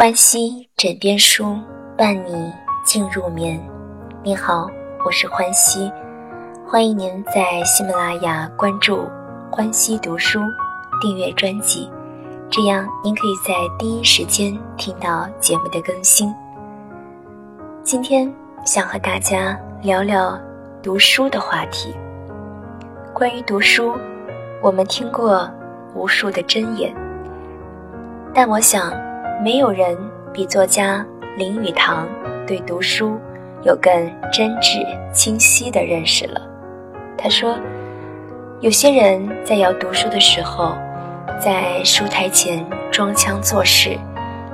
欢喜枕边书，伴你进入眠。你好，我是欢喜，欢迎您在喜马拉雅关注“欢喜读书”，订阅专辑，这样您可以在第一时间听到节目的更新。今天想和大家聊聊读书的话题。关于读书，我们听过无数的箴言，但我想。没有人比作家林语堂对读书有更真挚、清晰的认识了。他说：“有些人在要读书的时候，在书台前装腔作势，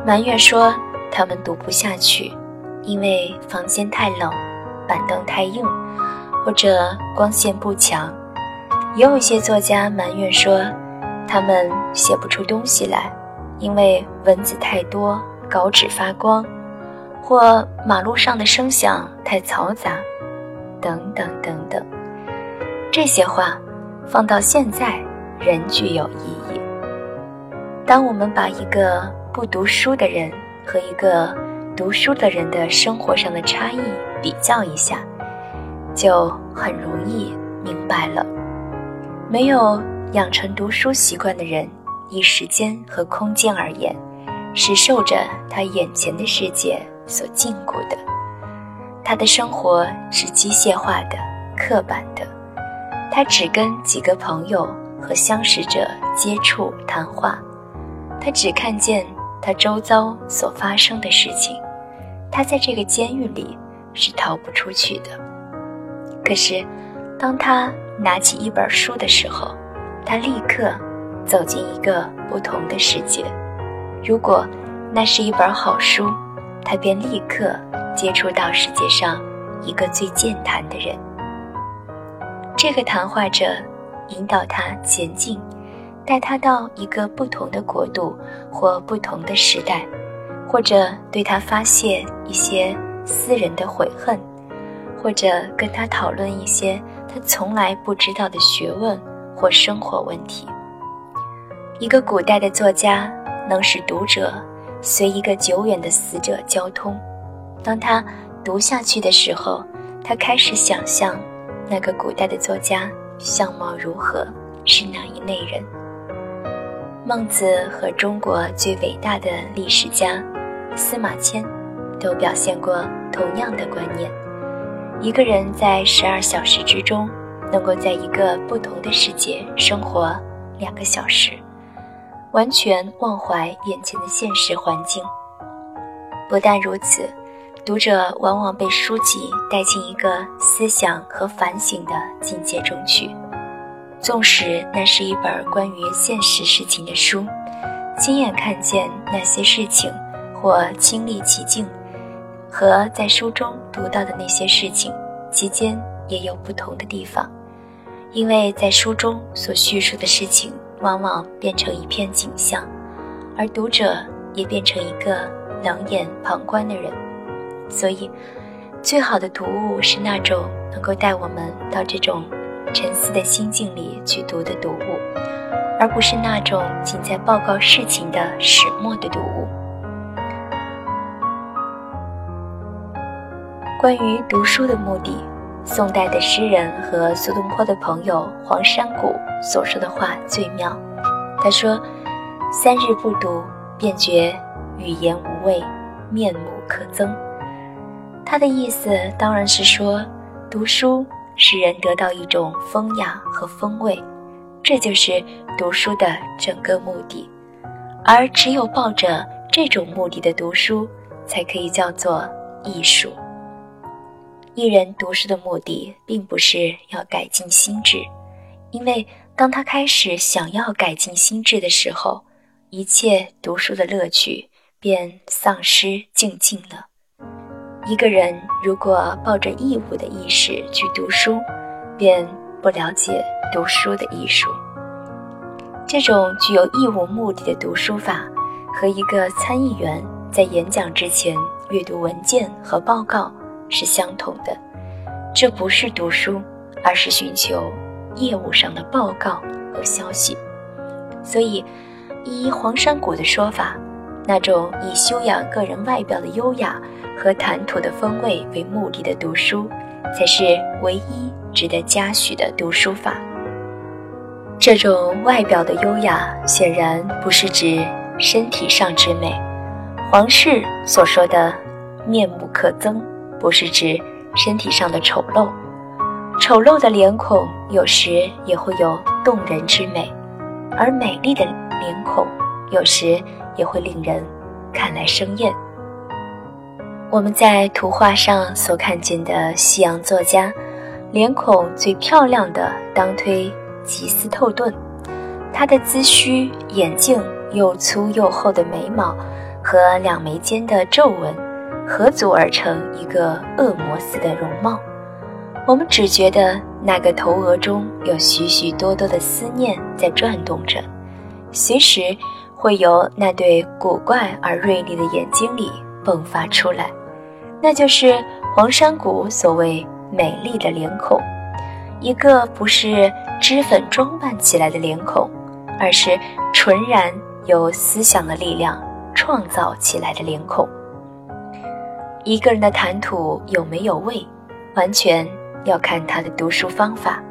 埋怨说他们读不下去，因为房间太冷，板凳太硬，或者光线不强。也有一些作家埋怨说，他们写不出东西来。”因为文字太多，稿纸发光，或马路上的声响太嘈杂，等等等等，这些话放到现在仍具有意义。当我们把一个不读书的人和一个读书的人的生活上的差异比较一下，就很容易明白了。没有养成读书习惯的人。以时间和空间而言，是受着他眼前的世界所禁锢的。他的生活是机械化的、刻板的。他只跟几个朋友和相识者接触谈话。他只看见他周遭所发生的事情。他在这个监狱里是逃不出去的。可是，当他拿起一本书的时候，他立刻。走进一个不同的世界。如果那是一本好书，他便立刻接触到世界上一个最健谈的人。这个谈话者引导他前进，带他到一个不同的国度或不同的时代，或者对他发泄一些私人的悔恨，或者跟他讨论一些他从来不知道的学问或生活问题。一个古代的作家能使读者随一个久远的死者交通。当他读下去的时候，他开始想象那个古代的作家相貌如何，是哪一类人。孟子和中国最伟大的历史家司马迁都表现过同样的观念：一个人在十二小时之中，能够在一个不同的世界生活两个小时。完全忘怀眼前的现实环境。不但如此，读者往往被书籍带进一个思想和反省的境界中去。纵使那是一本关于现实事情的书，亲眼看见那些事情，或亲历其境，和在书中读到的那些事情，其间也有不同的地方，因为在书中所叙述的事情。往往变成一片景象，而读者也变成一个冷眼旁观的人。所以，最好的读物是那种能够带我们到这种沉思的心境里去读的读物，而不是那种仅在报告事情的始末的读物。关于读书的目的。宋代的诗人和苏东坡的朋友黄山谷所说的话最妙。他说：“三日不读，便觉语言无味，面目可憎。”他的意思当然是说，读书使人得到一种风雅和风味，这就是读书的整个目的。而只有抱着这种目的的读书，才可以叫做艺术。一人读书的目的，并不是要改进心智，因为当他开始想要改进心智的时候，一切读书的乐趣便丧失静静了。一个人如果抱着义务的意识去读书，便不了解读书的艺术。这种具有义务目的的读书法，和一个参议员在演讲之前阅读文件和报告。是相同的，这不是读书，而是寻求业务上的报告和消息。所以，依黄山谷的说法，那种以修养个人外表的优雅和谈吐的风味为目的的读书，才是唯一值得嘉许的读书法。这种外表的优雅，显然不是指身体上之美。皇室所说的“面目可憎”，不是指身体上的丑陋。丑陋的脸孔有时也会有动人之美，而美丽的脸孔有时也会令人看来生厌。我们在图画上所看见的西洋作家，脸孔最漂亮的当推吉斯透顿，他的髭须、眼镜、又粗又厚的眉毛和两眉间的皱纹，合组而成一个恶魔似的容貌。我们只觉得那个头额中有许许多多的思念在转动着，随时会由那对古怪而锐利的眼睛里迸发出来。那就是黄山谷所谓美丽的脸孔，一个不是脂粉装扮起来的脸孔，而是纯然由思想的力量创造起来的脸孔。一个人的谈吐有没有味，完全。要看他的读书方法，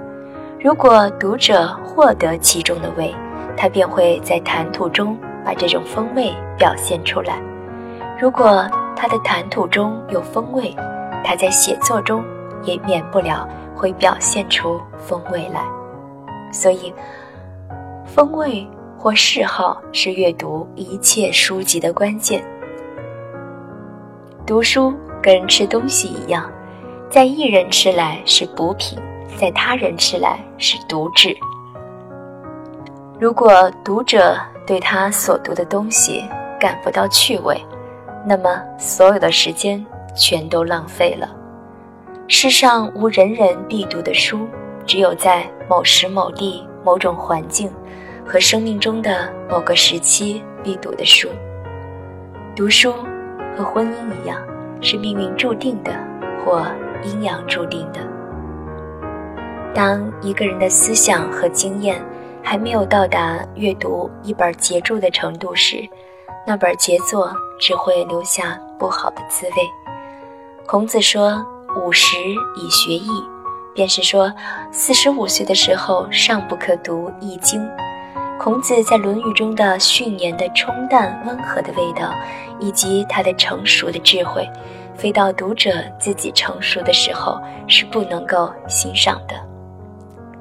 如果读者获得其中的味，他便会在谈吐中把这种风味表现出来；如果他的谈吐中有风味，他在写作中也免不了会表现出风味来。所以，风味或嗜好是阅读一切书籍的关键。读书跟吃东西一样。在一人吃来是补品，在他人吃来是毒质。如果读者对他所读的东西感不到趣味，那么所有的时间全都浪费了。世上无人人必读的书，只有在某时某地、某种环境和生命中的某个时期必读的书。读书和婚姻一样，是命运注定的，或。阴阳注定的。当一个人的思想和经验还没有到达阅读一本杰作的程度时，那本杰作只会留下不好的滋味。孔子说：“五十以学艺”，便是说四十五岁的时候尚不可读《易经》。孔子在《论语》中的训言的冲淡温和的味道，以及他的成熟的智慧。非到读者自己成熟的时候是不能够欣赏的。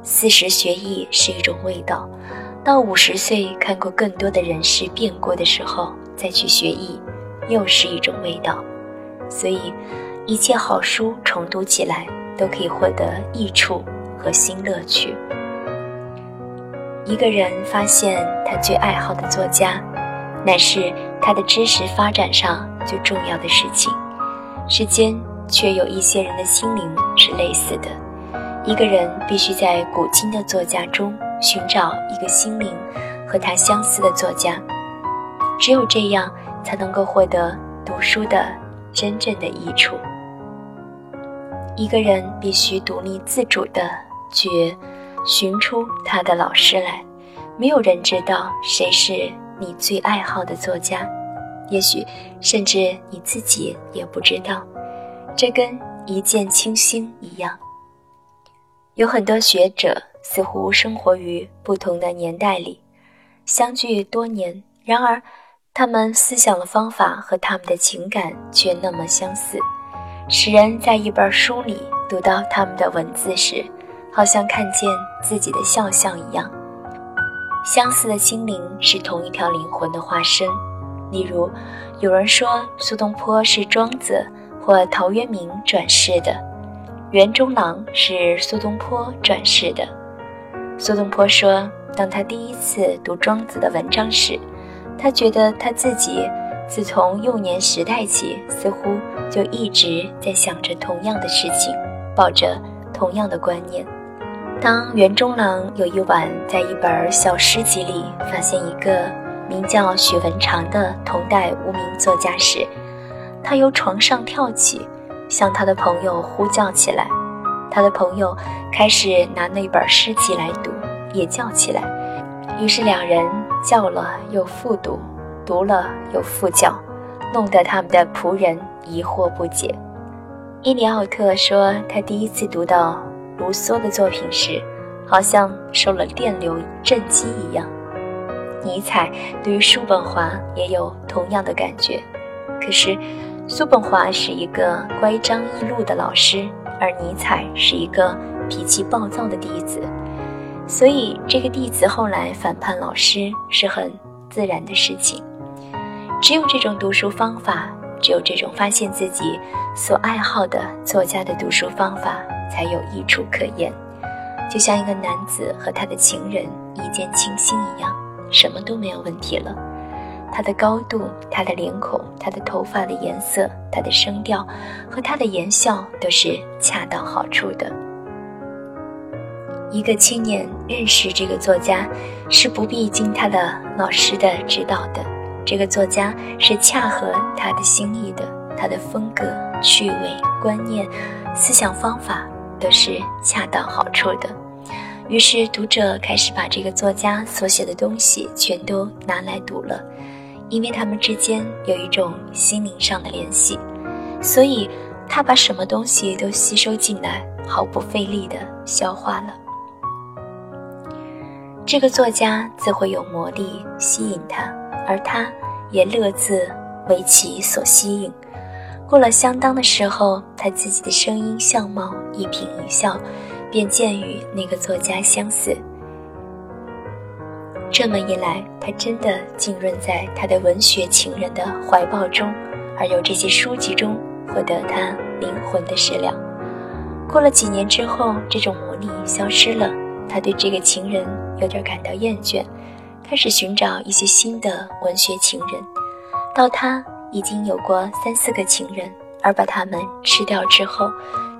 四十学艺是一种味道，到五十岁看过更多的人事变过的时候再去学艺，又是一种味道。所以，一切好书重读起来都可以获得益处和新乐趣。一个人发现他最爱好的作家，乃是他的知识发展上最重要的事情。世间却有一些人的心灵是类似的，一个人必须在古今的作家中寻找一个心灵和他相似的作家，只有这样才能够获得读书的真正的益处。一个人必须独立自主的去寻出他的老师来，没有人知道谁是你最爱好的作家。也许，甚至你自己也不知道，这跟一见倾心一样。有很多学者似乎生活于不同的年代里，相距多年，然而他们思想的方法和他们的情感却那么相似，使人在一本书里读到他们的文字时，好像看见自己的肖像一样。相似的心灵是同一条灵魂的化身。例如，有人说苏东坡是庄子或陶渊明转世的，袁中郎是苏东坡转世的。苏东坡说，当他第一次读庄子的文章时，他觉得他自己自从幼年时代起，似乎就一直在想着同样的事情，抱着同样的观念。当袁中郎有一晚在一本小诗集里发现一个。名叫许文长的同代无名作家时，他由床上跳起，向他的朋友呼叫起来。他的朋友开始拿那本诗集来读，也叫起来。于是两人叫了又复读，读了又复教，弄得他们的仆人疑惑不解。伊里奥特说，他第一次读到卢梭的作品时，好像受了电流震击一样。尼采对于叔本华也有同样的感觉，可是叔本华是一个乖张易怒的老师，而尼采是一个脾气暴躁的弟子，所以这个弟子后来反叛老师是很自然的事情。只有这种读书方法，只有这种发现自己所爱好的作家的读书方法，才有益处可言。就像一个男子和他的情人一见倾心一样。什么都没有问题了，他的高度，他的脸孔，他的头发的颜色，他的声调，和他的言笑都是恰到好处的。一个青年认识这个作家，是不必经他的老师的指导的。这个作家是恰合他的心意的，他的风格、趣味、观念、思想方法都是恰到好处的。于是，读者开始把这个作家所写的东西全都拿来读了，因为他们之间有一种心灵上的联系，所以他把什么东西都吸收进来，毫不费力地消化了。这个作家自会有魔力吸引他，而他也乐自为其所吸引。过了相当的时候，他自己的声音、相貌一颦一笑。便渐与那个作家相似。这么一来，他真的浸润在他的文学情人的怀抱中，而由这些书籍中获得他灵魂的食粮。过了几年之后，这种魔力消失了，他对这个情人有点感到厌倦，开始寻找一些新的文学情人。到他已经有过三四个情人，而把他们吃掉之后，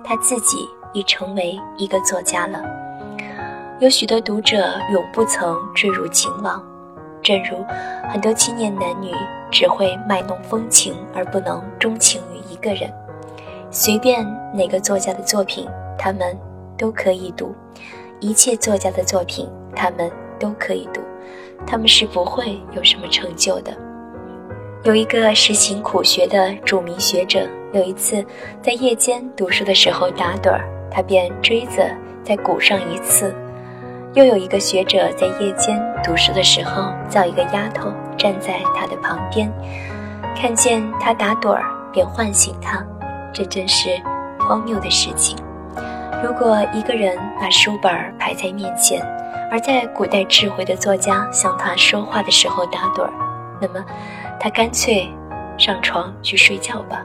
他自己。已成为一个作家了。有许多读者永不曾坠入情网，正如很多青年男女只会卖弄风情而不能钟情于一个人。随便哪个作家的作品，他们都可以读；一切作家的作品，他们都可以读。他们是不会有什么成就的。有一个实行苦学的著名学者，有一次在夜间读书的时候打盹儿。他便锥子在鼓上一刺。又有一个学者在夜间读书的时候，叫一个丫头站在他的旁边，看见他打盹儿，便唤醒他。这真是荒谬的事情。如果一个人把书本排在面前，而在古代智慧的作家向他说话的时候打盹儿，那么他干脆上床去睡觉吧。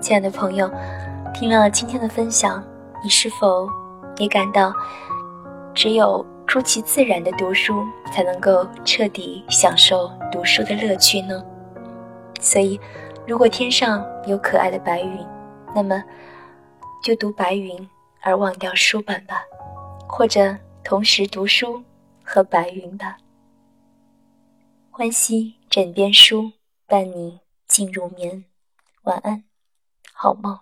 亲爱的朋友。听了今天的分享，你是否也感到，只有出其自然的读书，才能够彻底享受读书的乐趣呢？所以，如果天上有可爱的白云，那么就读白云而忘掉书本吧，或者同时读书和白云吧。欢喜枕边书，伴你进入眠，晚安，好梦。